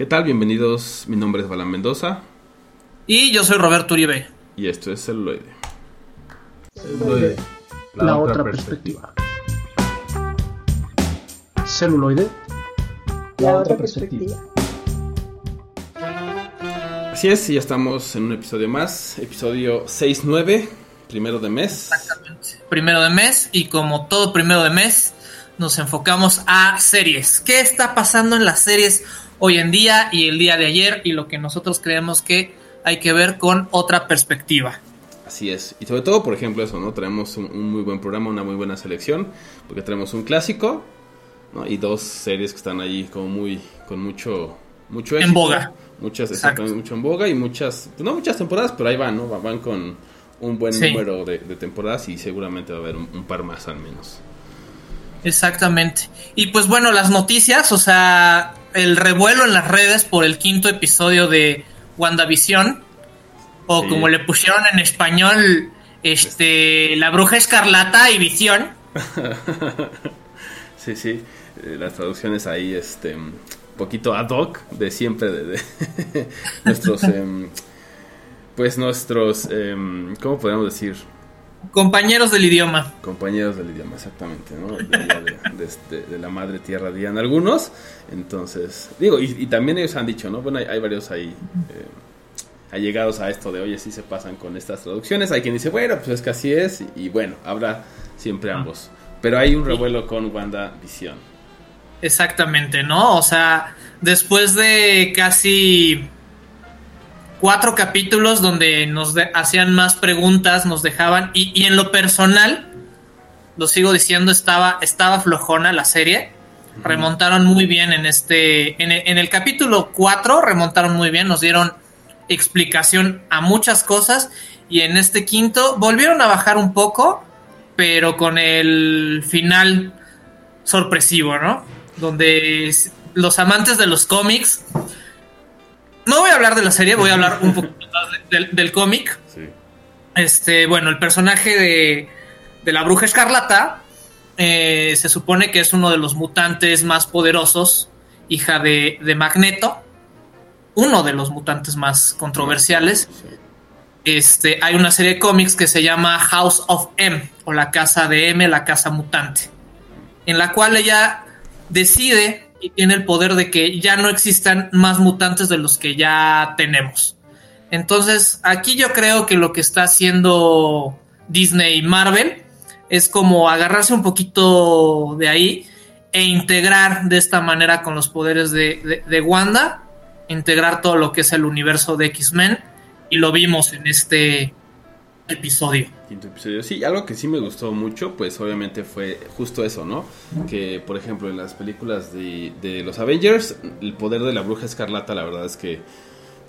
¿Qué tal? Bienvenidos. Mi nombre es Balán Mendoza. Y yo soy Roberto Uribe. Y esto es Celuloide. Celuloide. La, otra, perspectiva. Celuloide. La, otra perspectiva. Así es, ya estamos en un episodio más. Episodio 6-9, primero de mes. Exactamente. Primero de mes. Y como todo primero de mes, nos enfocamos a series. ¿Qué está pasando en las series hoy en día y el día de ayer? Y lo que nosotros creemos que hay que ver con otra perspectiva. Así es. Y sobre todo, por ejemplo, eso, ¿no? Traemos un, un muy buen programa, una muy buena selección, porque traemos un clásico, ¿no? Y dos series que están ahí como muy, con mucho, mucho En boga. Muchas, Exacto. exactamente, mucho en boga y muchas, no muchas temporadas, pero ahí van, ¿no? Van con un buen Sí. número de, de temporadas y seguramente va a haber un, un par más al menos. Exactamente. Y pues bueno, las noticias, o sea, el revuelo en las redes por el quinto episodio de WandaVision, o Sí. como le pusieron en español, este, La Bruja Escarlata y Visión. Sí, sí, eh, las traducciones ahí, este, un poquito ad hoc de siempre, de, de nuestros, em, pues nuestros, em, ¿cómo podemos decir? Compañeros del idioma. Compañeros del idioma, exactamente, ¿no? De, allá de- de este- de la madre tierra, dirían algunos. Entonces, digo, y, y también ellos han dicho, ¿no? Bueno, hay, hay varios ahí eh, allegados a esto de, oye, sí se pasan con estas traducciones. Hay quien dice, bueno, pues es que así es. Y, y bueno, habrá siempre ambos. Pero hay un revuelo con Wanda Visión. Exactamente, ¿no? O sea, después de casi cuatro capítulos donde nos hacían más preguntas, nos dejaban, y, y en lo personal, lo sigo diciendo, estaba, estaba flojona la serie. Remontaron muy bien en este. En el, en el capítulo 4 remontaron muy bien, nos dieron explicación a muchas cosas. Y en este quinto volvieron a bajar un poco, pero con el final sorpresivo, ¿no? Donde los amantes de los cómics. No voy a hablar de la serie, voy a hablar un poquito más de- del, del cómic. Sí. Este, bueno, el personaje de, de la bruja escarlata eh, se supone que es uno de los mutantes más poderosos, hija de, de Magneto, uno de los mutantes más controversiales. Este, hay una serie de cómics que se llama House of M, o la casa de M, la casa mutante, en la cual ella decide y tiene el poder de que ya no existan más mutantes de los que ya tenemos. Entonces, aquí yo creo que lo que está haciendo Disney y Marvel es como agarrarse un poquito de ahí e integrar de esta manera con los poderes de, de- de Wanda, integrar todo lo que es el universo de X-Men, y lo vimos en este episodio. Quinto episodio. Sí, algo que sí me gustó mucho, pues obviamente fue justo eso, ¿no? Que, por ejemplo, en las películas de, los Avengers, el poder de la bruja escarlata, la verdad es que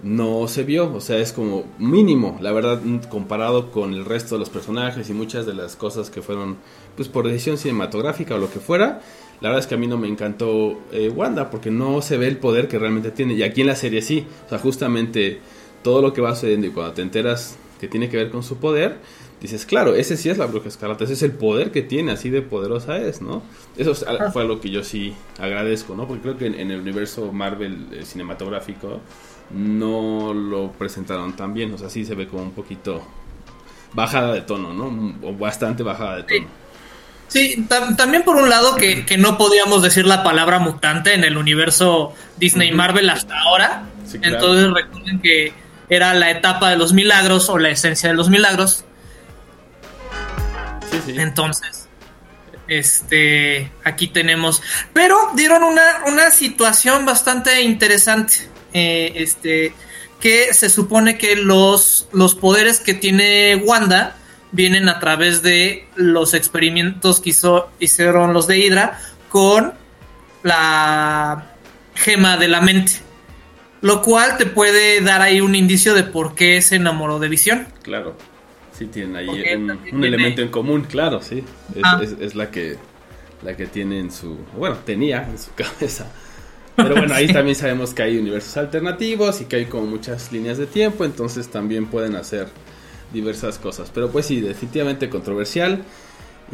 no se vio, o sea, es como mínimo, la verdad, comparado con el resto de los personajes y muchas de las cosas que fueron, pues por decisión cinematográfica o lo que fuera. La verdad es que a mí no me encantó eh, Wanda porque no se ve el poder que realmente tiene. Y aquí en la serie sí. O sea, justamente todo lo que va sucediendo y cuando te enteras que tiene que ver con su poder, dices, claro, ese sí es la bruja escarlata, ese es el poder que tiene, así de poderosa es, ¿no? Eso es al- fue algo que yo sí agradezco, ¿no? Porque creo que en, en el universo Marvel eh, cinematográfico no lo presentaron tan bien, o sea, sí se ve como un poquito bajada de tono, ¿no? O bastante bajada de tono. Sí, tam- también por un lado que, que no podíamos decir la palabra mutante en el universo Disney Marvel hasta ahora. Sí, claro. Entonces recuerden que era la etapa de los milagros o la esencia de los milagros. Sí, sí. Entonces, este, aquí tenemos. Pero dieron una, una situación bastante interesante. eh, este, que se supone que los, los poderes que tiene Wanda vienen a través de los experimentos que hizo, hicieron los de Hydra con la gema de la mente. Lo cual te puede dar ahí un indicio de por qué se enamoró de Visión. Claro. Sí, tienen ahí Porque un, también un tiene- elemento en común, claro, sí. Es, Ah. es- es la que la que tiene en su. Bueno, tenía en su cabeza. Pero bueno, ahí Sí. también sabemos que hay universos alternativos y que hay como muchas líneas de tiempo, entonces también pueden hacer diversas cosas. Pero pues sí, definitivamente controversial.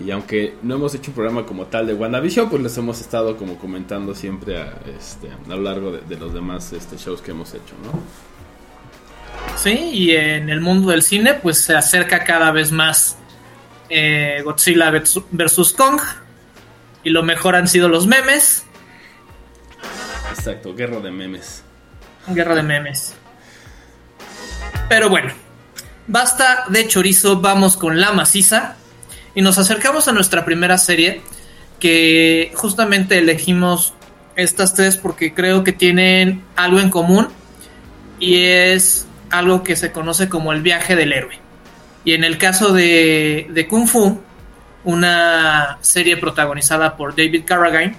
Y aunque no hemos hecho un programa como tal de WandaVision, pues les hemos estado como comentando siempre a, este, a lo largo de, los demás este, shows que hemos hecho, ¿no? Sí, y en el mundo del cine, pues se acerca cada vez más eh, Godzilla vs. Kong. Y lo mejor han sido los memes. Exacto, guerra de memes. Guerra de memes. Pero bueno, basta de chorizo, vamos con la maciza. Y nos acercamos a nuestra primera serie, que justamente elegimos estas tres porque creo que tienen algo en común y es algo que se conoce como el viaje del héroe. Y en el caso de, Kung Fu, una serie protagonizada por David Carradine,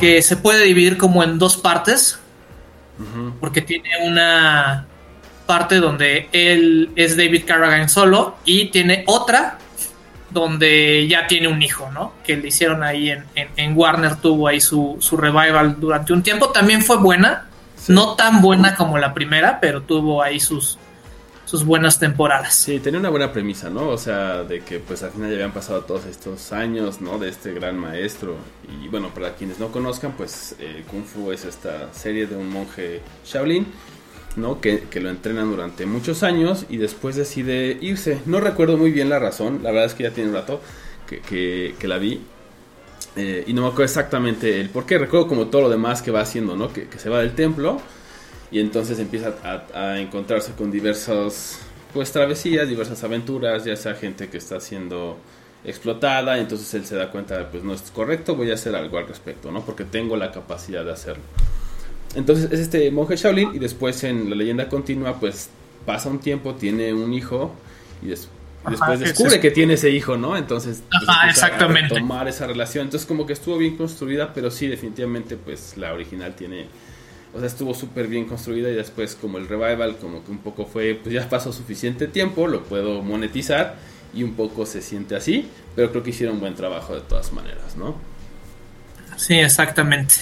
que se puede dividir como en dos partes, porque tiene una parte donde él es David Carradine solo y tiene otra donde ya tiene un hijo, ¿no? Que le hicieron ahí en, Warner, tuvo ahí su, su, revival durante un tiempo. También fue buena, no tan buena como la primera, pero tuvo ahí sus, sus buenas temporadas. Sí, tenía una buena premisa, ¿no? O sea, de que pues al final ya habían pasado todos estos años, ¿no? De este gran maestro. Y bueno, para quienes no conozcan, pues eh, Kung Fu es esta serie de un monje Shaolin, ¿no? Que, lo entrenan durante muchos años y después decide irse. No recuerdo muy bien la razón, la verdad es que ya tiene un rato que, la vi. Eh, y no me acuerdo exactamente el por qué. Recuerdo como todo lo demás que va haciendo, ¿no? Que, se va del templo y entonces empieza a, encontrarse con diversas pues travesías, diversas aventuras, ya sea gente que está siendo explotada, entonces él se da cuenta de pues no es correcto, voy a hacer algo al respecto, ¿no? Porque tengo la capacidad de hacerlo. Entonces es este monje Shaolin y después en la leyenda continua pues pasa un tiempo, tiene un hijo y después descubre que tiene ese hijo, ¿no? Entonces Ajá, exactamente. tomar esa relación. Entonces como que estuvo bien construida, pero sí definitivamente pues la original tiene o sea, estuvo súper bien construida y después como el revival, como que un poco fue, pues ya pasó suficiente tiempo, lo puedo monetizar y un poco se siente así, pero creo que hicieron un buen trabajo de todas maneras, ¿no? Sí, exactamente.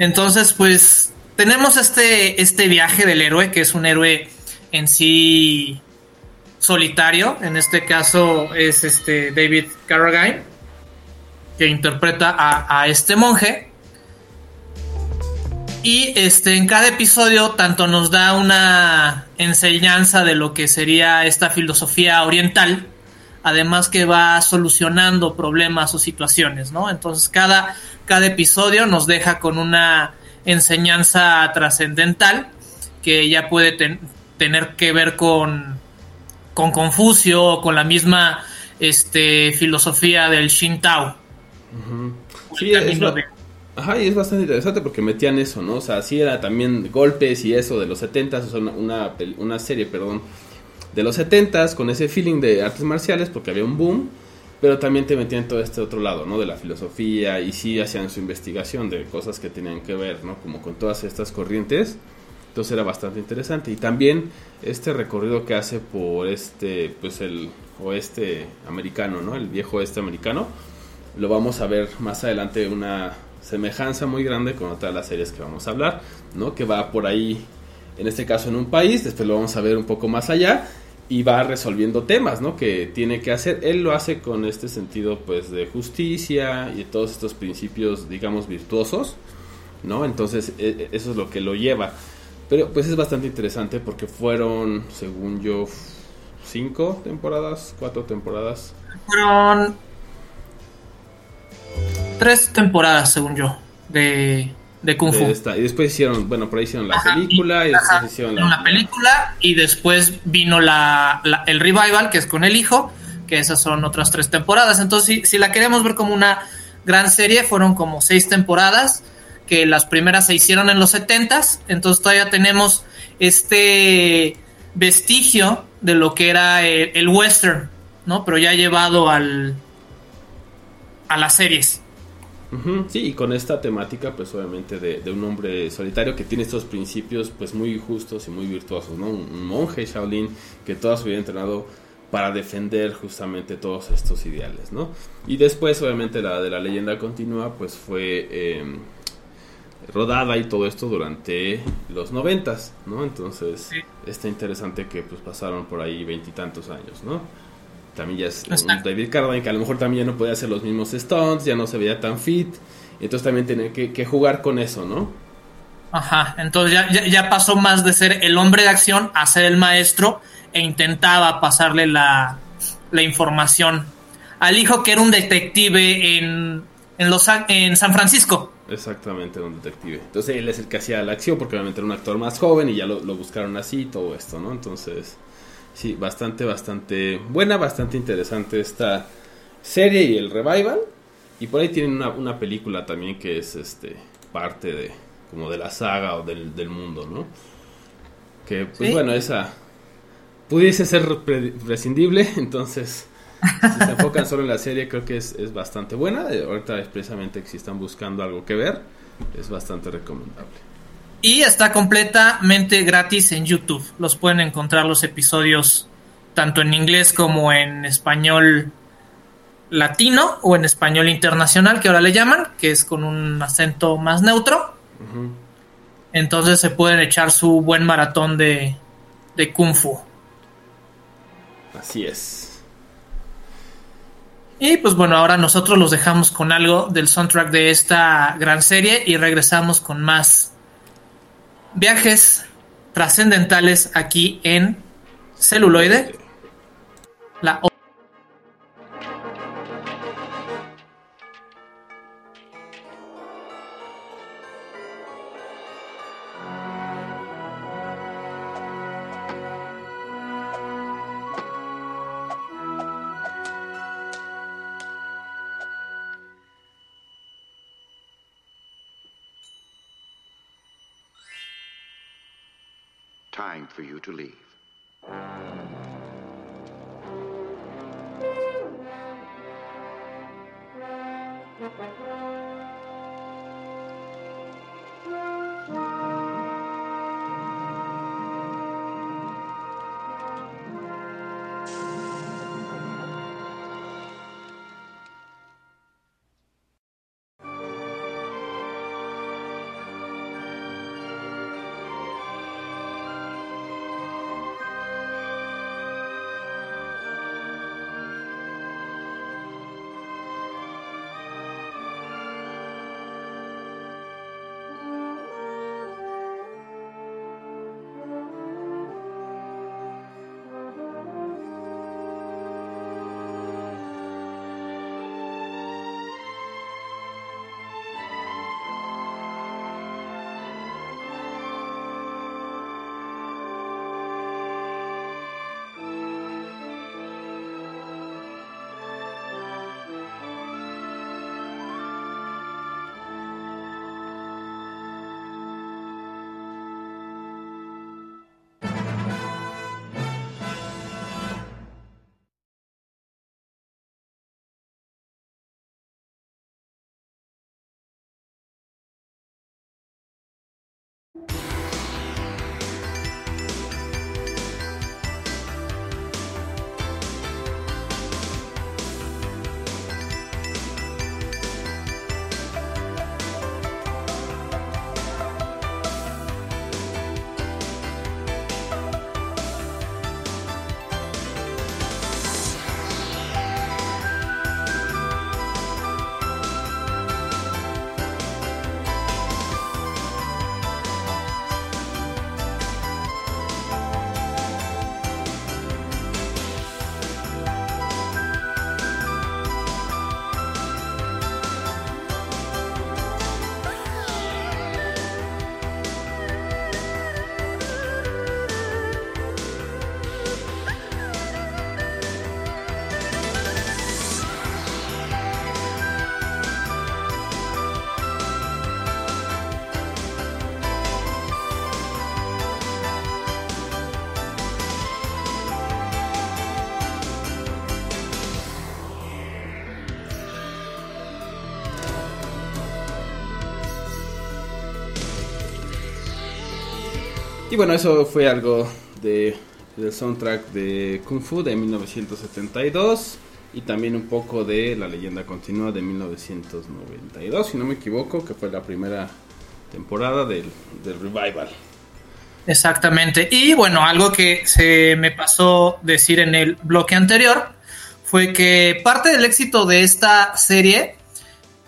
Entonces, pues tenemos este, este viaje del héroe, que es un héroe en sí solitario, en este caso es este David Carradine, que interpreta a, a este monje. Y este, en cada episodio tanto nos da una enseñanza de lo que sería esta filosofía oriental, además que va solucionando problemas o situaciones, ¿no? Entonces cada, cada episodio nos deja con una enseñanza trascendental que ya puede tener que ver con, con Confucio o con la misma este, filosofía del Shintao. Sí, Ajá, y es bastante interesante porque metían eso, ¿no? O sea, sí era también golpes y eso de los 70 o sea, una, una serie, perdón, de los 70 con ese feeling de artes marciales porque había un boom, pero también te metían todo este otro lado, ¿no? De la filosofía y sí hacían su investigación de cosas que tenían que ver, ¿no? Como con todas estas corrientes. Entonces era bastante interesante. Y también este recorrido que hace por este, pues el oeste americano, ¿no? El viejo oeste americano. Lo vamos a ver más adelante una semejanza muy grande con otra de las series que vamos a hablar, ¿no? Que va por ahí, en este caso en un país, después lo vamos a ver un poco más allá y va resolviendo temas, ¿no? Que tiene que hacer. Él lo hace con este sentido, pues, de justicia y todos estos principios, digamos, virtuosos, ¿no? Entonces, e, e, eso es lo que lo lleva. Pero, pues, es bastante interesante porque fueron, según yo, cinco temporadas, cuatro temporadas. Fueron tres temporadas, según yo, de, de Kung Fu. Y después hicieron, bueno, por ahí hicieron la película y, después hicieron la, película y después vino la, el revival, que es con el hijo, que esas son otras tres temporadas. Entonces, si, la queremos ver como una gran serie, fueron como seis temporadas, que las primeras se hicieron en los setentas, entonces todavía tenemos este vestigio de lo que era el western, ¿no? Pero ya llevado al, a las series. Sí, y con esta temática, pues obviamente de, un hombre solitario que tiene estos principios, pues muy justos y muy virtuosos, ¿no? Un, monje Shaolin que toda su vida entrenado para defender justamente todos estos ideales, ¿no? Y después, obviamente, la de la leyenda continua, pues fue em, rodada y todo esto durante los noventas, ¿no? Entonces, está interesante que pues pasaron por ahí veintitantos años, ¿no? También ya es David Carradine que a lo mejor también ya no podía hacer los mismos stunts, ya no se veía tan fit, entonces también tenía que, jugar con eso, ¿no? Ajá, entonces ya, ya, pasó más de ser el hombre de acción a ser el maestro e intentaba pasarle la, la información al hijo que era un detective en, en, los, en San Francisco. Exactamente, un detective. Entonces él es el que hacía la acción porque obviamente era un actor más joven y ya lo, buscaron así y todo esto, ¿no? Entonces, sí, bastante, bastante buena, bastante interesante esta serie y el revival. Y por ahí tienen una, película también que es este parte de como de la saga o del, mundo, ¿no? Que pues bueno, esa pudiese ser prescindible, entonces si se enfocan solo en la serie, creo que es, es bastante buena. Ahorita, precisamente, si están buscando algo que ver, es bastante recomendable. Y está completamente gratis en YouTube. Los pueden encontrar los episodios tanto en inglés como en español latino o en español internacional, que ahora le llaman, que es con un acento más neutro. Entonces se pueden echar su buen maratón de, de kung fu. Así es. Y pues bueno, ahora nosotros los dejamos con algo del soundtrack de esta gran serie y regresamos con más viajes trascendentales aquí en celuloide. La for you to leave. Bueno, eso fue algo de, del soundtrack de Kung Fu de 1972 y también un poco de La leyenda continua de 1992, si no me equivoco, que fue la primera temporada del revival. Exactamente. Y bueno, algo que se me pasó decir en el bloque anterior fue que parte del éxito de esta serie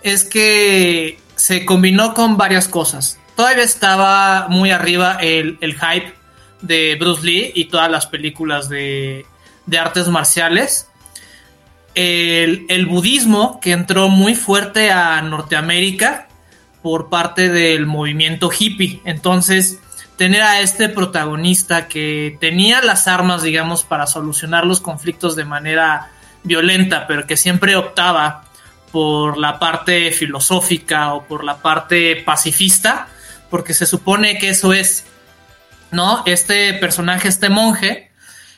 es que se combinó con varias cosas. Todavía estaba muy arriba el, el hype de Bruce Lee y todas las películas de, de artes marciales. El, el, budismo que entró muy fuerte a Norteamérica por parte del movimiento hippie. Entonces, tener a este protagonista que tenía las armas, digamos, para solucionar los conflictos de manera violenta, pero que siempre optaba por la parte filosófica o por la parte pacifista, porque se supone que eso es, ¿no? Este personaje, este monje,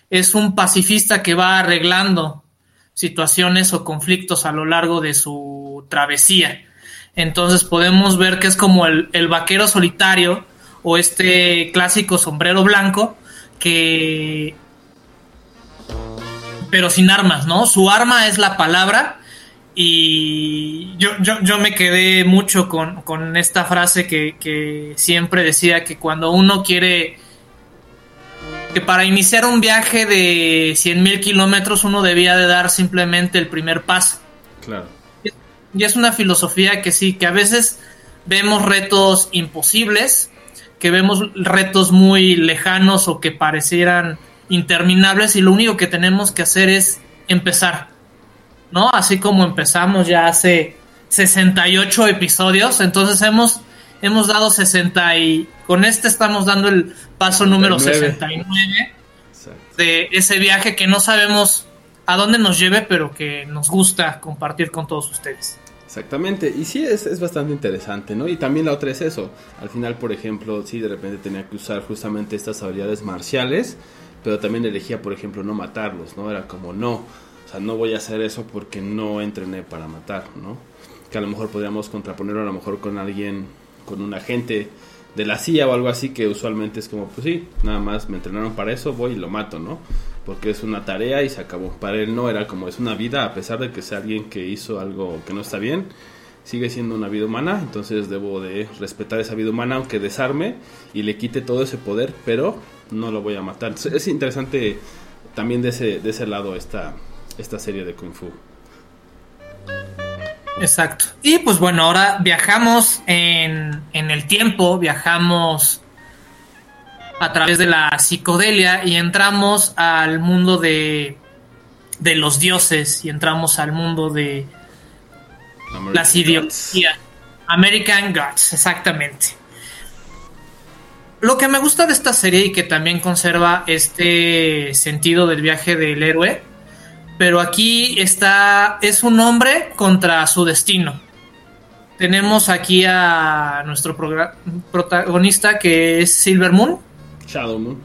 es un pacifista que va arreglando situaciones o conflictos a lo largo de su travesía. Entonces podemos ver que es como el, vaquero solitario o este clásico sombrero blanco que pero sin armas, ¿no? Su arma es la palabra y yo, yo, yo me quedé mucho con, con esta frase que, que, siempre decía que cuando uno quiere, que para iniciar un viaje de 100 mil kilómetros uno debía de dar simplemente el primer paso. Claro. Y es una filosofía que sí, que a veces vemos retos imposibles, que vemos retos muy lejanos o que parecieran interminables y lo único que tenemos que hacer es empezar ¿no? Así como empezamos ya hace 68 episodios, entonces hemos, hemos dado 60 y con este estamos dando el paso número 69 de ese viaje que no sabemos a dónde nos lleve, pero que nos gusta compartir con todos ustedes. Exactamente, y sí es, es, bastante interesante, ¿no? Y también la otra es eso, al final, por ejemplo, sí de repente tenía que usar justamente estas habilidades marciales, pero también elegía, por ejemplo, no matarlos, ¿no? Era como, no, no voy a hacer eso porque no entrené para matar, ¿no? Que a lo mejor podríamos contraponerlo a lo mejor con alguien, con un agente de la CIA o algo así, que usualmente es como, pues sí, nada más me entrenaron para eso, voy y lo mato, ¿no? Porque es una tarea y se acabó. Para él no era como, es una vida, a pesar de que sea alguien que hizo algo que no está bien, sigue siendo una vida humana, entonces debo de respetar esa vida humana, aunque desarme y le quite todo ese poder, pero no lo voy a matar. Es interesante también de ese, de ese lado esta, esta serie de Kung Fu. Exacto. Y pues bueno, ahora viajamos en, en el tiempo, viajamos a través de la psicodelia y entramos al mundo de, de los dioses y entramos al mundo de American las ideologías. American Gods, exactamente. Lo que me gusta de esta serie y que también conserva este sentido del viaje del héroe pero aquí está, es un hombre contra su destino. Tenemos aquí a nuestro protagonista que es Silver Moon. Shadow Moon.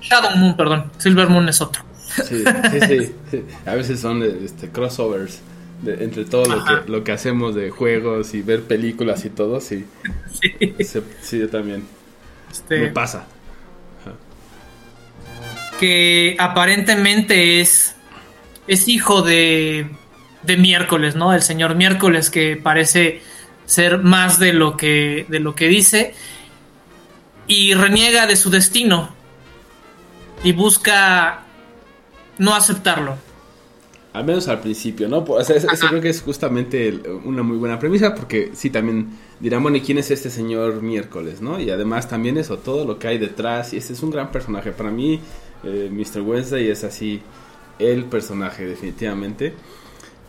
Shadow Moon, perdón. Silver Moon es otro. Sí, sí, sí. A veces son este, crossovers entre todo lo que, lo que, hacemos de juegos y ver películas y todo, sí. Sí, sí yo también. Este, Me pasa. Que aparentemente es es hijo de, de miércoles, ¿no? El señor miércoles que parece ser más de lo que, de lo que dice y reniega de su destino y busca no aceptarlo. Al menos al principio, ¿no? O sea, eso, creo que es justamente una muy buena premisa porque sí, también dirán, bueno, ¿y quién es este señor miércoles, no? Y además también eso, todo lo que hay detrás, y este es un gran personaje. Para mí, eh, Mr. Wednesday es así el personaje definitivamente.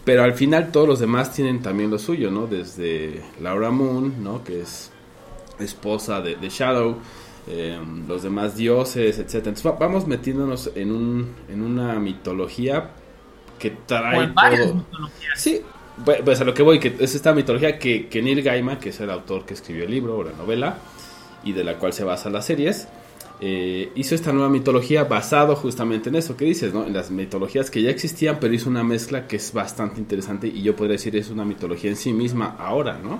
Pero al final todos los demás tienen también lo suyo, ¿no? Desde Laura Moon, ¿no? Que es esposa de, Shadow, em, los demás dioses, etc. Entonces vamos metiéndonos en, un, en una mitología que trae todo. Sí, pues a lo que voy, que es esta mitología que, que Neil Gaiman, que es el autor que escribió el libro o la novela, y de la cual se basa las series, eh, hizo esta nueva mitología basado justamente en eso que dices, ¿no? En las mitologías que ya existían, pero hizo una mezcla que es bastante interesante y yo podría decir es una mitología en sí misma ahora, ¿no?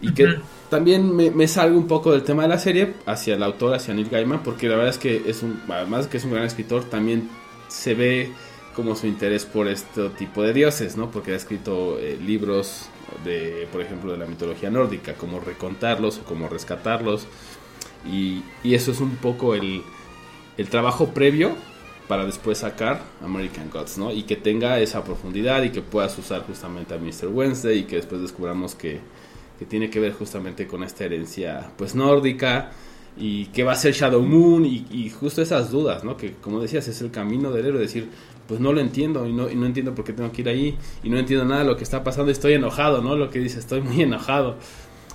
Y que también me, salgo un poco del tema de la serie hacia el autor, hacia Neil Gaiman, porque la verdad es que es un, además que es un gran escritor, también se ve como su interés por este tipo de dioses, ¿no? Porque ha escrito eh, libros de, por ejemplo, de la mitología nórdica, como recontarlos o como rescatarlos y, eso es un poco el, trabajo previo para después sacar American Gods, ¿no? Y que tenga esa profundidad y que puedas usar justamente a Mr. Wednesday y que después descubramos que, que tiene que ver justamente con esta herencia pues nórdica y que va a ser Shadow Moon y, y, justo esas dudas, ¿no? Que como decías es el camino del héroe, decir, pues no lo entiendo y no, y no entiendo por qué tengo que ir ahí y no entiendo nada de lo que está pasando, estoy enojado, ¿no? Lo que dice, estoy muy enojado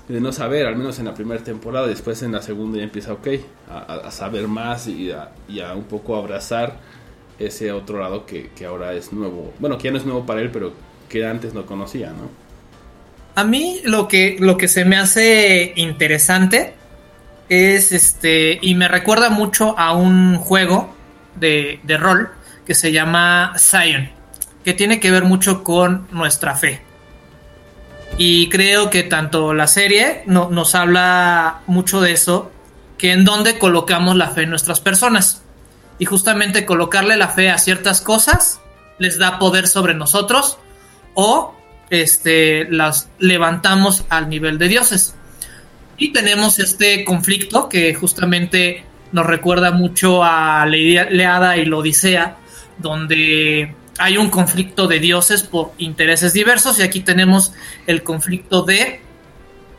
de no saber, al menos en la primera temporada, después en la segunda ya empieza, ok, a, saber más y a, y a, un poco abrazar ese otro lado que, que, ahora es nuevo, bueno, que ya no es nuevo para él, pero que antes no conocía, ¿no? A mí lo que, lo que se me hace interesante es este, y me recuerda mucho a un juego de, de rol que se llama Zion, que tiene que ver mucho con nuestra fe. Y creo que tanto la serie no, nos habla mucho de eso, que en dónde colocamos la fe en nuestras personas. Y justamente colocarle la fe a ciertas cosas les da poder sobre nosotros o este, las levantamos al nivel de dioses. Y tenemos este conflicto que justamente nos recuerda mucho a Leada y la Odisea, donde hay un conflicto de dioses por intereses diversos y aquí tenemos el conflicto de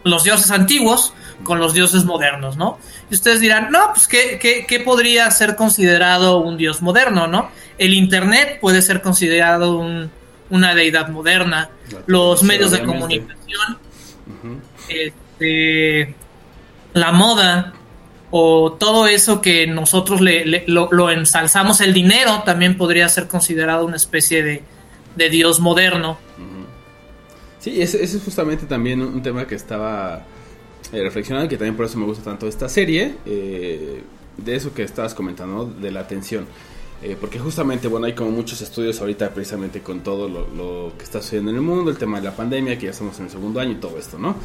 los dioses antiguos con los dioses modernos, ¿no? Y ustedes dirán, no, pues ¿qué, qué, qué podría ser considerado un dios moderno, ¿no? El Internet puede ser considerado un, una deidad moderna, los medios de comunicación, uh -huh. este, la moda, o todo eso que nosotros le, le, lo, lo, ensalzamos, el dinero también podría ser considerado una especie de, de dios moderno. Sí, ese, es justamente también un tema que estaba eh, reflexionando, que también por eso me gusta tanto esta serie, eh, de eso que estabas comentando, de la atención. Eh, porque justamente, bueno, hay como muchos estudios ahorita precisamente con todo lo, que está sucediendo en el mundo, el tema de la pandemia, que ya estamos en el segundo año y todo esto, ¿no?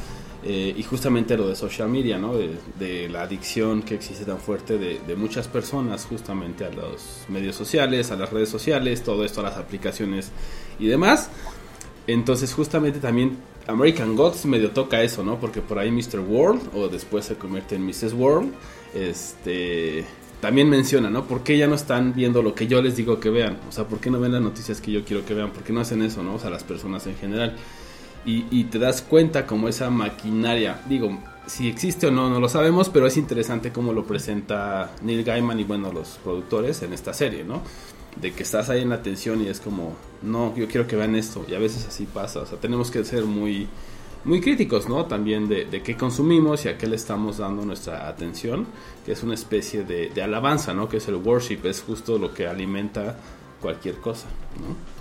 Eh, y justamente lo de social media, ¿no? De, la adicción que existe tan fuerte de, de, muchas personas justamente a los medios sociales, a las redes sociales, todo esto, a las aplicaciones y demás. Entonces justamente también American Gods medio toca eso, ¿no? Porque por ahí Mr. World, o después se convierte en Mrs. World, este también menciona, ¿no? ¿Por qué ya no están viendo lo que yo les digo que vean? O sea, ¿por qué no ven las noticias que yo quiero que vean? ¿Por qué no hacen eso, no? O sea, las personas en general. Y, te das cuenta como esa maquinaria, digo, si existe o no, no lo sabemos, pero es interesante cómo lo presenta Neil Gaiman y bueno, los productores en esta serie, ¿no? De que estás ahí en la atención y es como, no, yo quiero que vean esto, y a veces así pasa, o sea, tenemos que ser muy, muy críticos, ¿no? También de, de qué consumimos y a qué le estamos dando nuestra atención, que es una especie de, de alabanza, ¿no? Que es el worship, es justo lo que alimenta cualquier cosa, ¿no?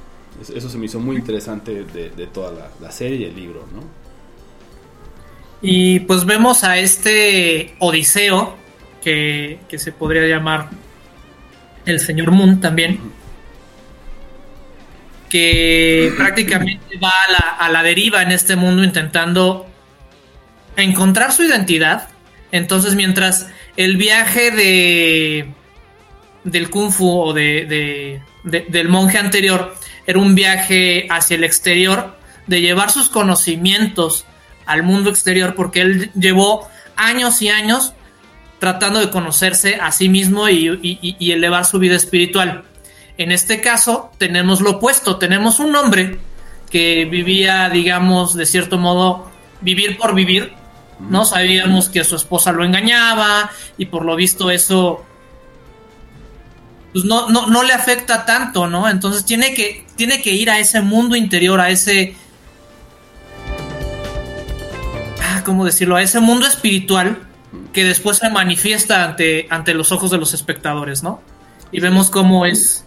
Eso se me hizo muy interesante de, de toda la, la, serie y el libro, ¿no? Y pues vemos a este Odiseo, que, que se podría llamar el señor Moon también, que prácticamente va a la, a la deriva en este mundo intentando encontrar su identidad. Entonces, mientras el viaje de del kung fu o de, de, de, del monje anterior era un viaje hacia el exterior, de llevar sus conocimientos al mundo exterior, porque él llevó años y años tratando de conocerse a sí mismo y, y, y, elevar su vida espiritual. En este caso tenemos lo opuesto, tenemos un hombre que vivía, digamos, de cierto modo, vivir por vivir, ¿no? Sabíamos que su esposa lo engañaba y por lo visto eso pues no, no, no le afecta tanto, ¿no? Entonces tiene que, tiene que ir a ese mundo interior, a ese... Ah, ¿Cómo decirlo? A ese mundo espiritual que después se manifiesta ante, ante los ojos de los espectadores, ¿no? Y vemos cómo es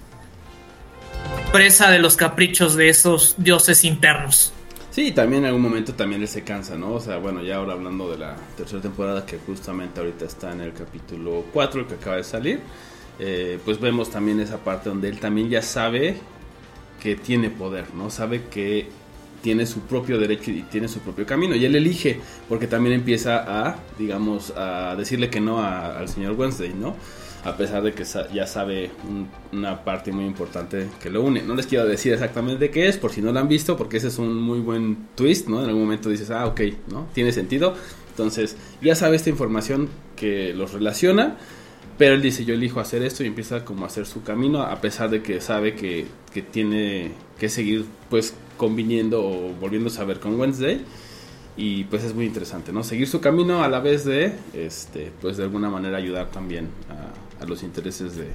presa de los caprichos de esos dioses internos. Sí, también en algún momento también él se cansa, ¿no? O sea, bueno, ya ahora hablando de la tercera temporada que justamente ahorita está en el capítulo 4, el que acaba de salir eh, pues vemos también esa parte donde él también ya sabe que tiene poder, ¿no? Sabe que tiene su propio derecho y tiene su propio camino. Y él elige, porque también empieza a, digamos, a decirle que no al señor Wednesday, ¿no? A pesar de que ya sabe un, una parte muy importante que lo une. No les quiero decir exactamente qué es, por si no lo han visto, porque ese es un muy buen twist, ¿no? En algún momento dices, ah, ok, ¿no? Tiene sentido. Entonces, ya sabe esta información que los relaciona Pero él dice, yo elijo hacer esto y empieza como a hacer su camino, a pesar de que sabe que, que tiene que seguir pues conviniendo o volviéndose a ver con Wednesday. Y pues es muy interesante, ¿no? Seguir su camino a la vez de, este, pues de alguna manera ayudar también a, a los intereses de,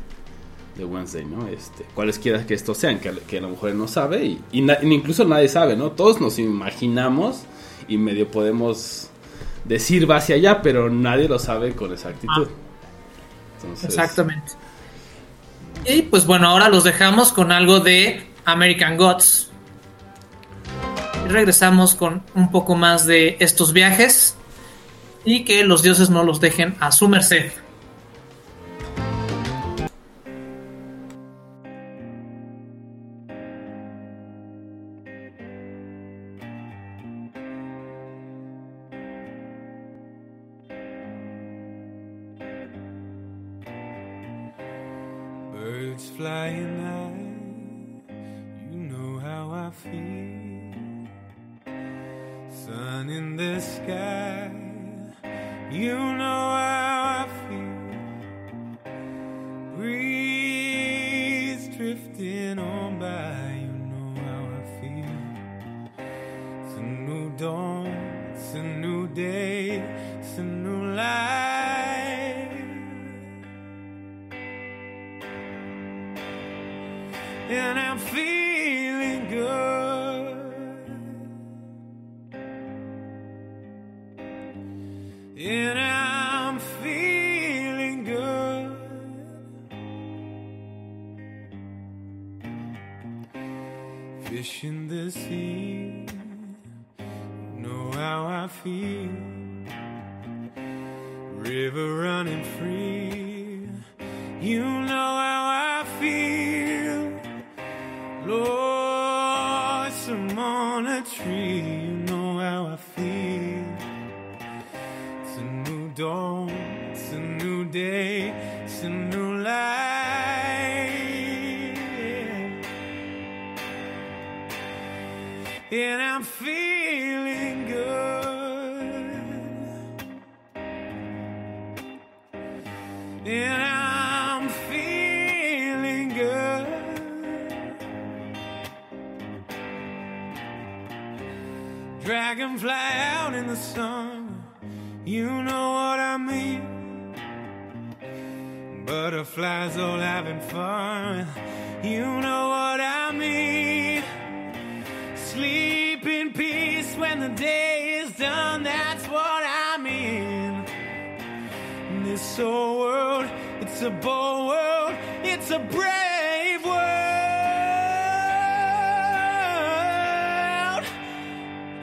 de Wednesday, ¿no? Este, cualesquiera que estos sean, que, que a lo mejor él no sabe y, y na- incluso nadie sabe, ¿no? Todos nos imaginamos y medio podemos decir va hacia allá, pero nadie lo sabe con exactitud. Entonces, Exactamente. Y pues bueno, ahora los dejamos con algo de American Gods. Y regresamos con un poco más de estos viajes y que los dioses no los dejen a su merced.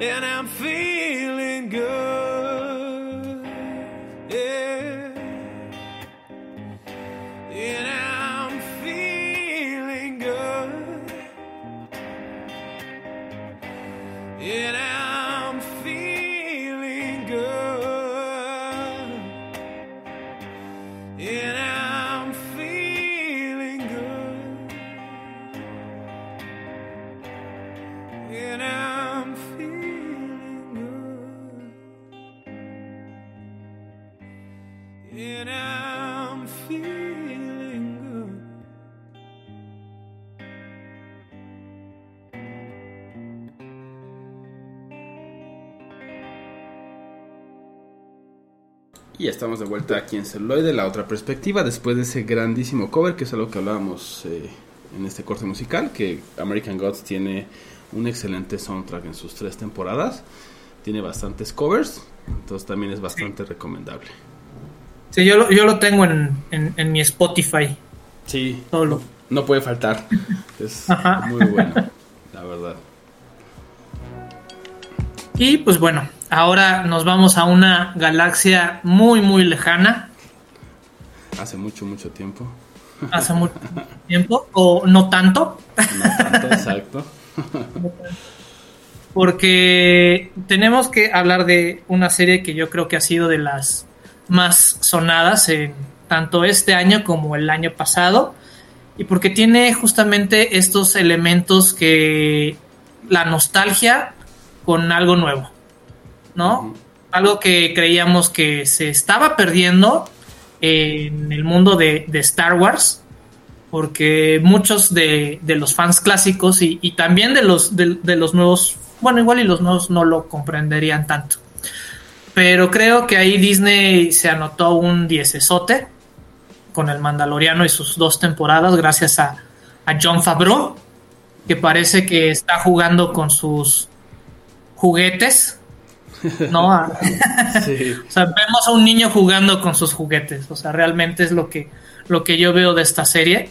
And I'm feeling estamos de vuelta aquí en Celuloide, la otra perspectiva, después de ese grandísimo cover, que es algo que hablábamos eh, en este corte musical, que American Gods tiene un excelente soundtrack en sus tres temporadas, tiene bastantes covers, entonces también es bastante recomendable. Sí, yo lo, yo lo tengo en, en, en mi Spotify. Sí, Solo. no puede faltar, es Ajá. muy bueno, la verdad. Y pues bueno, ahora nos vamos a una galaxia muy, muy lejana, Hace mucho, mucho tiempo. hace mucho tiempo, o no tanto, No tanto, exacto. porque tenemos que hablar de una serie que yo creo que ha sido de las más sonadas en tanto este año como el año pasado, y porque tiene justamente estos elementos que la nostalgia con algo nuevo, ¿no? Algo que creíamos que se estaba perdiendo en el mundo de, de Star Wars, porque muchos de, de los fans clásicos y, y también de los, de, de los nuevos, bueno, igual y los nuevos no lo comprenderían tanto. Pero creo que ahí Disney se anotó un diecesote con el Mandaloriano y sus dos temporadas, gracias a, a John Favreau, que parece que está jugando con sus juguetes. ¿No? A- Sí. o sea, vemos a un niño jugando con sus juguetes. O sea, realmente es lo que, lo que yo veo de esta serie.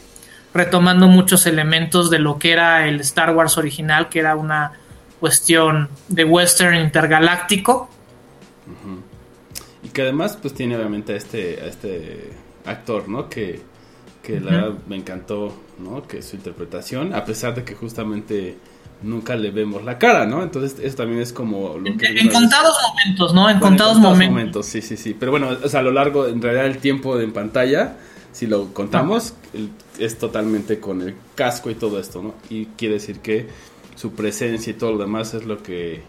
Retomando muchos elementos de lo que era el Star Wars original, que era una cuestión de western intergaláctico. Y que además pues tiene obviamente a este, a este actor, ¿no? Que, que la verdad me encantó, ¿no? Que su interpretación, a pesar de que justamente nunca le vemos la cara, ¿no? Entonces eso también es como lo En, que... en contados momentos, ¿no? En Bueno, contados momentos. Sí, sí, sí. Pero bueno, o sea, a lo largo, en realidad el tiempo en pantalla, si lo contamos, el- es totalmente con el casco y todo esto, ¿no? Y quiere decir que su presencia y todo lo demás es lo que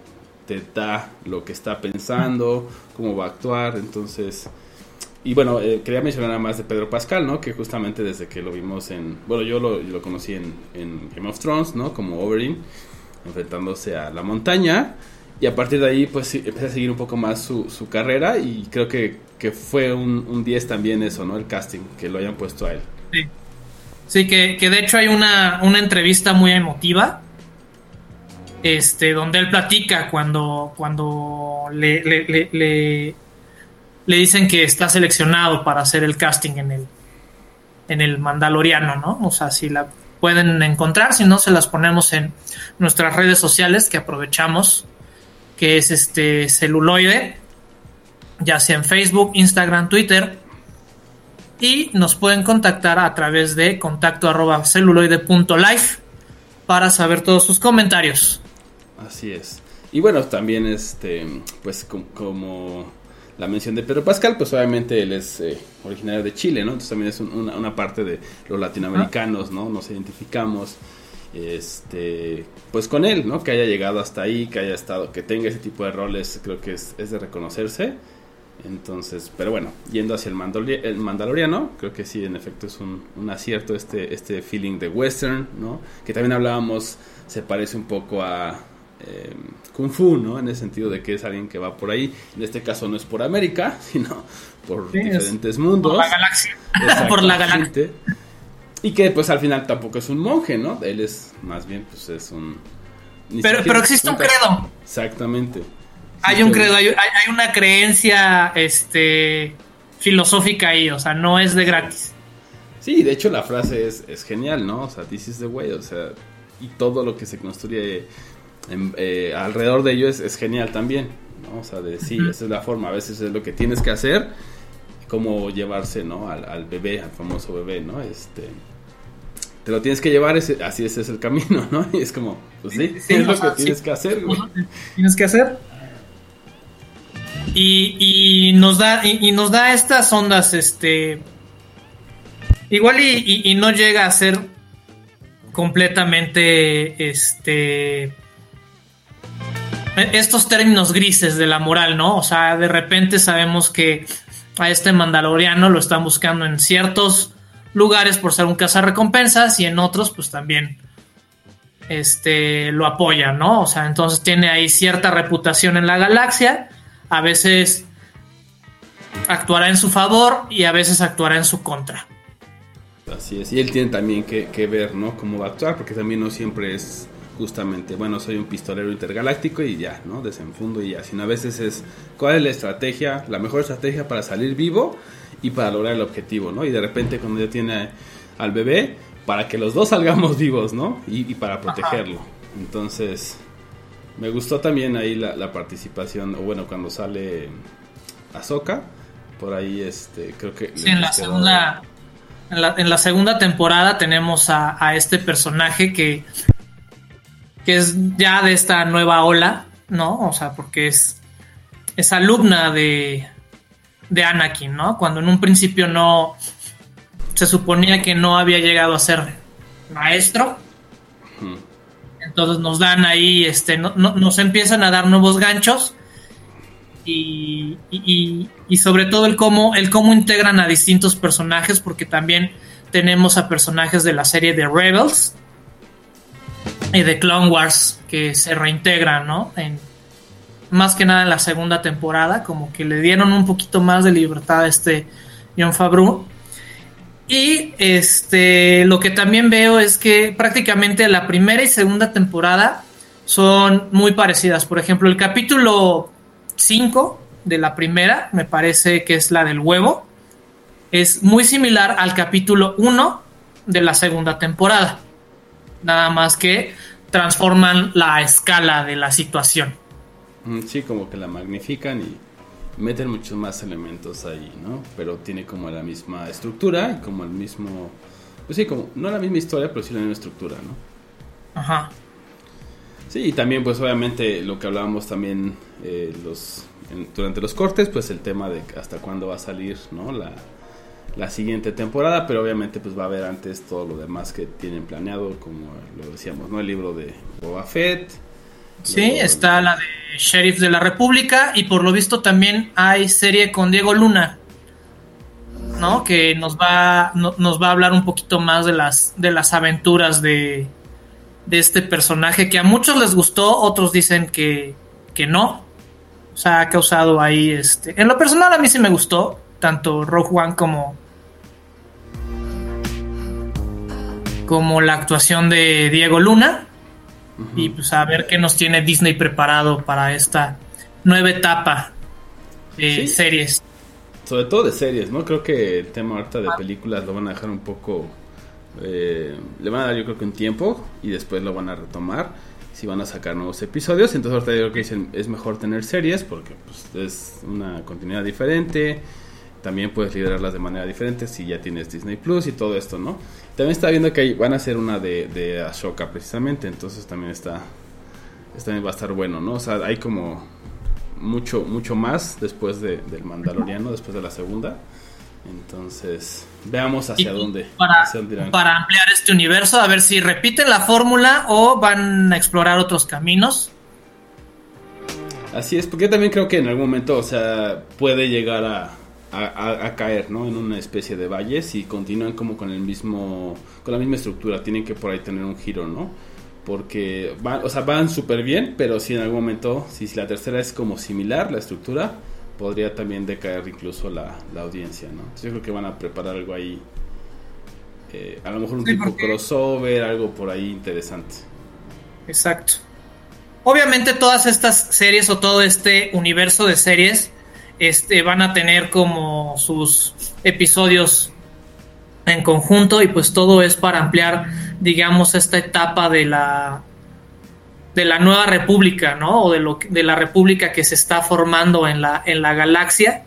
te da lo que está pensando, cómo va a actuar, entonces... Y bueno, eh, quería mencionar más de Pedro Pascal, ¿no? Que justamente desde que lo vimos en... Bueno, yo lo, lo conocí en, Game of Thrones, ¿no? Como Oberyn, enfrentándose a la montaña. Y a partir de ahí, pues empecé a seguir un poco más su, su carrera y creo que, que fue un, un 10 también eso, ¿no? El casting, que lo hayan puesto a él. Sí, Sí, que, que de hecho hay una, una entrevista muy emotiva. Este, donde él platica cuando, cuando le, le- dicen que está seleccionado para hacer el casting en el, en el Mandaloriano, ¿no? O sea, si la pueden encontrar, si no, se las ponemos en nuestras redes sociales que aprovechamos, que es este celuloide, ya sea en Facebook, Instagram, Twitter, y nos pueden contactar a través de contacto arroba celuloide.life para saber todos sus comentarios. Así es. Y bueno, también este, pues com- como la mención de Pedro Pascal, pues obviamente él es eh, originario de Chile, ¿no? Entonces también es un- una, parte de los latinoamericanos, ¿no? Nos identificamos, este, pues con él, ¿no? Que haya llegado hasta ahí, que haya estado, que tenga ese tipo de roles, creo que es, es de reconocerse. Entonces, pero bueno, yendo hacia el, el Mandaloriano, creo que sí, en efecto es un, un acierto este, este feeling de western, ¿no? Que también hablábamos, se parece un poco a eh, Kung Fu, ¿no? En el sentido de que es alguien que va por ahí. En este caso no es por América, sino por Sí, diferentes mundos. Por la galaxia. por la galaxia. Y que pues al final tampoco es un monje, ¿no? Él es más bien pues es un... Pero, pero existe un credo. Exactamente. Hay Sí, un credo, hay una creencia este, filosófica ahí, o sea, no es de gratis. Sí, de hecho la frase es, es genial, ¿no? O sea, this is the way, o sea, y todo lo que se construye en- eh, alrededor de ello es, es genial también, ¿no? O sea, de sí, esa es la forma, a veces es lo que tienes que hacer, como llevarse, ¿no? Al, al bebé, al famoso bebé, ¿no? Este, te lo tienes que llevar, ese, así ese es el camino, ¿no? Y es como, pues sí, Sí, es lo que tienes sí. que hacer, güey. Tienes que hacer. Y, y nos da, y, y nos da estas ondas, este. Igual y, y- y no llega a ser completamente este. Estos términos grises de la moral, ¿no? O sea, de repente sabemos que a este mandaloriano lo están buscando en ciertos lugares por ser un cazarrecompensas y en otros, pues también este lo apoya, ¿no? O sea, entonces tiene ahí cierta reputación en la galaxia, a veces actuará en su favor y a veces actuará en su contra. Así es, y él tiene también que, que ver, ¿no? Cómo va a actuar, porque también no siempre es justamente, bueno, soy un pistolero intergaláctico y ya, ¿no? Desenfundo y ya, sino a veces es cuál es la estrategia, la mejor estrategia para salir vivo y para lograr el objetivo, ¿no? Y de repente cuando ya tiene al bebé, para que los dos salgamos vivos, ¿no? Y, y para protegerlo. Entonces, me gustó también ahí la, la participación, o bueno, cuando sale Ahsoka, por ahí, este, creo que... Sí, en la segunda en la, en la segunda temporada tenemos a, a este personaje que que es ya de esta nueva ola, ¿no? O sea, porque es es alumna de de Anakin, ¿no? Cuando en un principio no se suponía que no había llegado a ser maestro. Entonces nos dan ahí, este, no- no- nos empiezan a dar nuevos ganchos y, y, y, sobre todo el cómo, el cómo integran a distintos personajes, porque también tenemos a personajes de la serie de Rebels y de Clone Wars que se reintegran, ¿no? En, más que nada en la segunda temporada, como que le dieron un poquito más de libertad a este John Favreau. Y este, lo que también veo es que prácticamente la primera y segunda temporada son muy parecidas. Por ejemplo, el capítulo 5 de la primera, me parece que es la del huevo, es muy similar al capítulo 1 de la segunda temporada. Nada más que transforman la escala de la situación. Mm, sí, como que la magnifican y meten muchos más elementos ahí, ¿no? Pero tiene como la misma estructura y como el mismo... Pues sí, como no la misma historia, pero sí la misma estructura, ¿no? Ajá. Sí, y también pues obviamente lo que hablábamos también eh, los, durante los cortes, pues el tema de hasta cuándo va a salir, ¿no? La, la siguiente temporada, pero obviamente pues va a haber antes todo lo demás que tienen planeado, como lo decíamos, ¿no? El libro de Boba Fett. Sí, está la de Sheriff de la República y por lo visto también hay serie con Diego Luna, ¿no? Que nos va, nos va a hablar un poquito más de las, de las aventuras de, de este personaje que a muchos les gustó, otros dicen que, que no. O sea, ha causado ahí este... En lo personal a mí sí me gustó, tanto Rogue One como como la actuación de Diego Luna. Y pues a ver qué nos tiene Disney preparado para esta nueva etapa de series. Sobre todo de series, ¿no? Creo que el tema ahorita de películas lo van a dejar un poco... Eh, le van a dar yo creo que un tiempo y después lo van a retomar si van a sacar nuevos episodios. Entonces ahorita yo creo que dicen es mejor tener series porque pues, es una continuidad diferente. También puedes liderarlas de manera diferente si ya tienes Disney Plus y todo esto, ¿no? También está viendo que van a hacer una de, de Ashoka precisamente, entonces también está, también va a estar bueno, ¿no? O sea, hay como mucho, mucho más después de, del Mandaloriano, después de la segunda. Entonces, veamos hacia dónde. Para, para ampliar este universo, a ver si repiten la fórmula o van a explorar otros caminos. Así es, porque yo también creo que en algún momento, o sea, puede llegar a, a, caer, ¿no? En una especie de valles y continúan como con el mismo, con la misma estructura. Tienen que por ahí tener un giro, ¿no? Porque van, o sea, van súper bien, pero si en algún momento, si la tercera es como similar, la estructura, podría también decaer incluso la, audiencia, ¿no? yo creo que van a preparar algo ahí, eh, a lo mejor un tipo crossover, algo por ahí interesante. Exacto. Obviamente todas estas series o todo este universo de series este, van a tener como sus episodios en conjunto y pues todo es para ampliar, digamos, esta etapa de la de la nueva república, ¿no? O de, lo, de la república que se está formando en la, en la galaxia.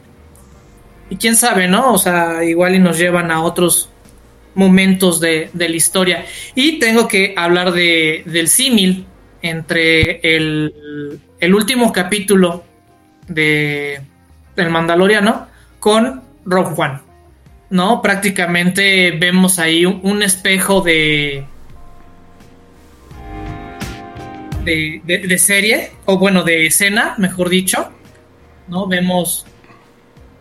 Y quién sabe, ¿no? O sea, igual y nos llevan a otros momentos de, de la historia. Y tengo que hablar de, del símil entre el, el último capítulo de, el Mandaloriano con Rogue One. ¿No? Prácticamente vemos ahí un, espejo de, de, serie, o bueno, de escena, mejor dicho. ¿No? Vemos.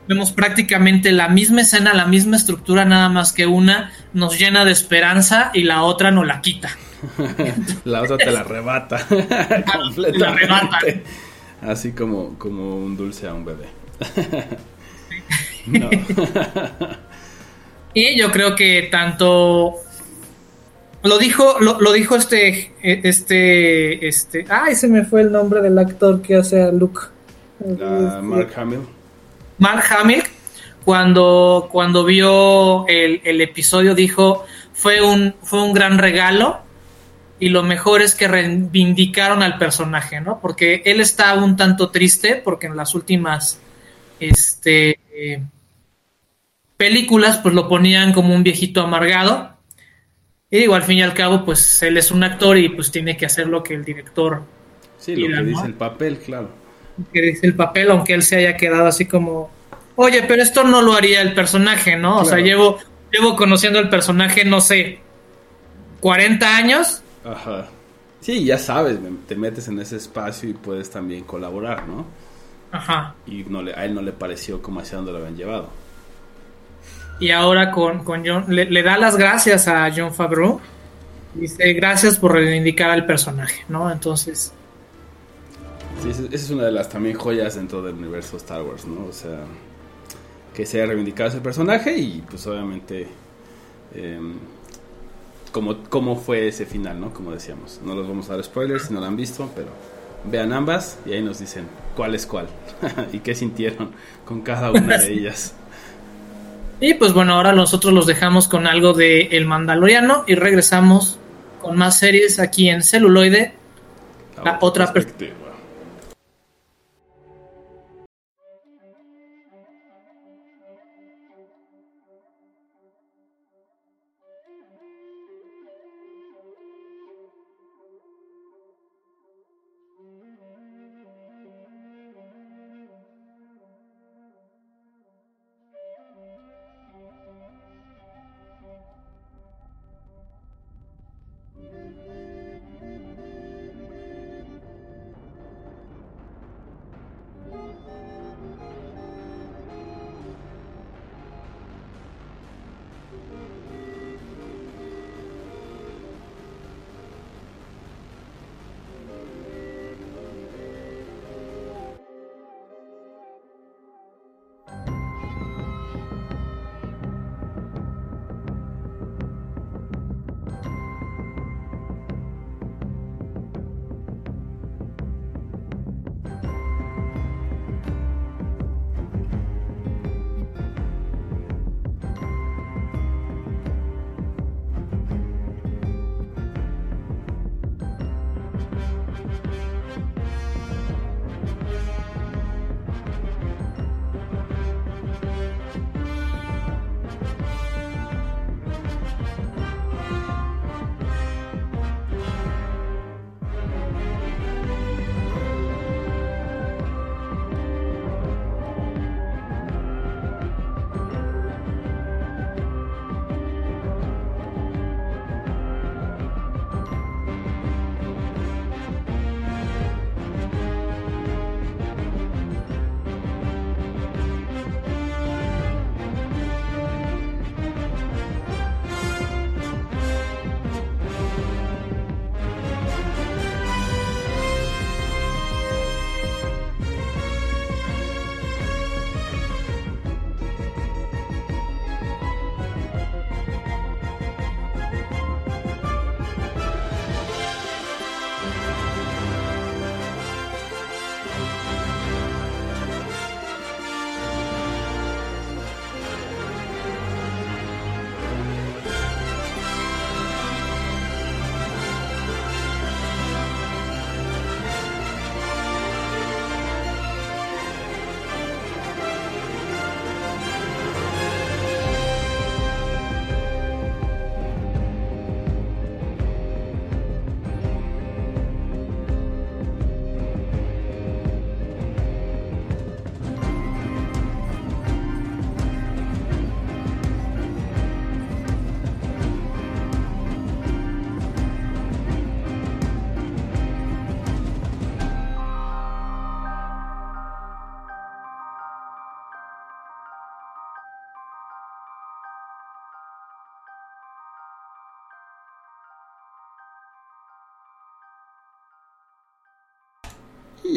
Vemos prácticamente la misma escena, la misma estructura, nada más que una nos llena de esperanza y la otra nos la quita. la otra te la arrebata. completamente. La arrebata. Así como, como un dulce a un bebé. y yo creo que tanto lo dijo, lo, dijo este, este, este, ay, se me fue el nombre del actor que hace a Luke. Mark Hamill. Mark Hamill, cuando, cuando vio el, el, episodio, dijo, fue un, fue un gran regalo y lo mejor es que reivindicaron al personaje, ¿no? Porque él está un tanto triste porque en las últimas este, películas, pues lo ponían como un viejito amargado. Y digo, al fin y al cabo, pues él es un actor y pues tiene que hacer lo que el director. Sí, lo que dice el papel, claro. Que dice el papel, aunque él se haya quedado así como, oye, pero esto no lo haría el personaje, ¿no? O sea, llevo, llevo conociendo el personaje, no sé, 40 años. Ajá. Sí, ya sabes, te metes en ese espacio y puedes también colaborar, ¿no? Ajá. Y no le, a él no le pareció como hacia dónde lo habían llevado. Y ahora con, con John, le, le da las gracias a John Favreau. Dice gracias por reivindicar al personaje, ¿no? Entonces, Sí, esa es una de las también joyas dentro del universo Star Wars, ¿no? O sea, que se haya reivindicado ese personaje y pues obviamente em, cómo, cómo fue ese final, ¿no? Como decíamos. No los vamos a dar spoilers si no lo han visto, pero vean ambas y ahí nos dicen cuál es cuál y qué sintieron con cada una de ellas. Y pues bueno, ahora nosotros los dejamos con algo de El Mandaloriano y regresamos con más series aquí en celuloide. La otra perspectiva.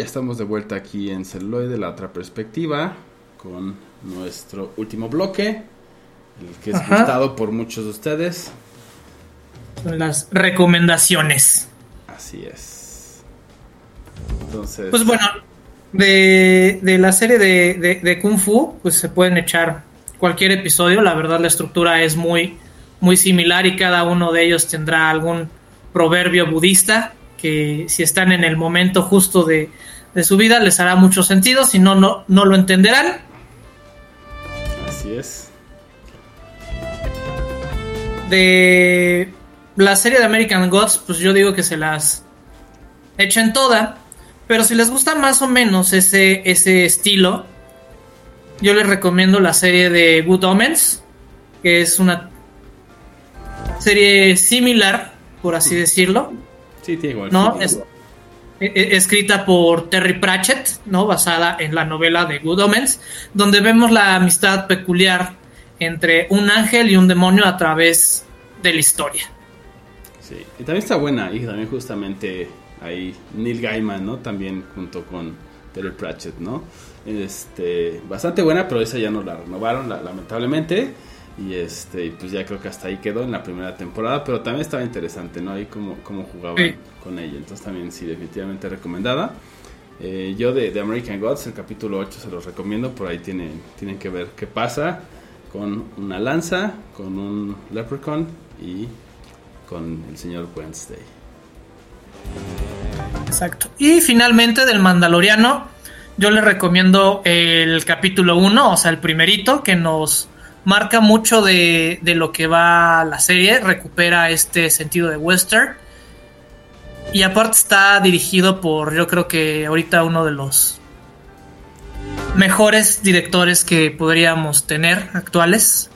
Estamos de vuelta aquí en Celuloide, la otra perspectiva, con nuestro último bloque, el que es Ajá. gustado por muchos de ustedes. las recomendaciones. Así es. Entonces, Pues bueno, de, de la serie de, de- de Kung Fu, pues se pueden echar cualquier episodio. La verdad, la estructura es muy, muy similar y cada uno de ellos tendrá algún proverbio budista que si están en el momento justo de, de su vida les hará mucho sentido, si no, no, no lo entenderán. así es. De la serie de American Gods, pues yo digo que se las echen toda. Pero si les gusta más o menos ese, ese estilo, yo les recomiendo la serie de Good Omens, que es una serie similar, por así decirlo. Sí, tiene igual. ¿no? sí. Es, escrita por Terry Pratchett, ¿no? Basada en la novela de Good Omens, donde vemos la amistad peculiar entre un ángel y un demonio a través de la historia. Sí, y también está buena, y también justamente ahí Neil Gaiman, ¿no? También junto con Terry Pratchett, ¿no? Este, bastante buena, pero esa ya no la renovaron, la- lamentablemente. Y este, pues ya creo que hasta ahí quedó en la primera temporada, pero también estaba interesante, ¿no? Ahí cómo, cómo jugaban Sí. con ella. Entonces también sí, definitivamente recomendada. Eh, yo de, de American Gods, el capítulo 8 se los recomiendo, por ahí tienen, tienen que ver qué pasa con una lanza, con un leprechaun y con el señor Wednesday. Exacto. Y finalmente del Mandaloriano, yo les recomiendo el capítulo 1, o sea, el primerito, que nos marca mucho de, de lo que va la serie, recupera este sentido de western. Y aparte está dirigido por, yo creo que ahorita uno de los mejores directores que podríamos tener actuales,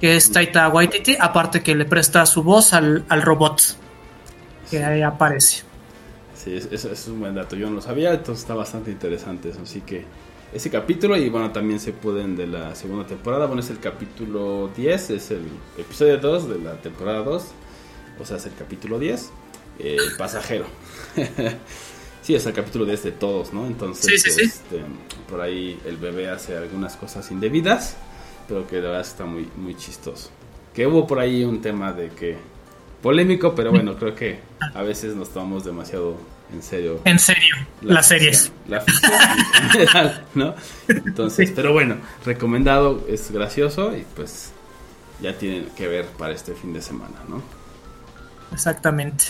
que es Taita Waititi, aparte que le presta su voz al, al robot que ahí aparece. Sí, es, es- es un buen dato. Yo no lo sabía, entonces está bastante interesante eso. Así que ese capítulo, y bueno, también se pueden de la segunda temporada. Bueno, es el capítulo 10, es el episodio 2 de la temporada 2. O sea, es el capítulo 10, eh, el pasajero. sí, es el capítulo 10 de todos, ¿no? Entonces, Sí, sí, sí. este, por ahí el bebé hace algunas cosas indebidas, pero que de verdad está muy, muy chistoso. Que hubo por ahí un tema de que polémico, pero bueno, creo que a veces nos tomamos demasiado en serio En serio, la las series. ficción, La ficción en general, ¿no? Entonces, pero bueno, recomendado, es gracioso y pues ya tienen que ver para este fin de semana, ¿no? Exactamente.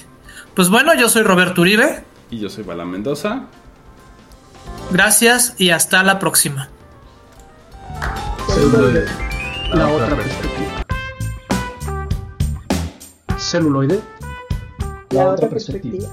Pues bueno, yo soy Roberto Uribe. Y yo soy Bala Mendoza. Gracias y hasta la próxima. Celuloide, la otra perspectiva. Celuloide, La otra perspectiva.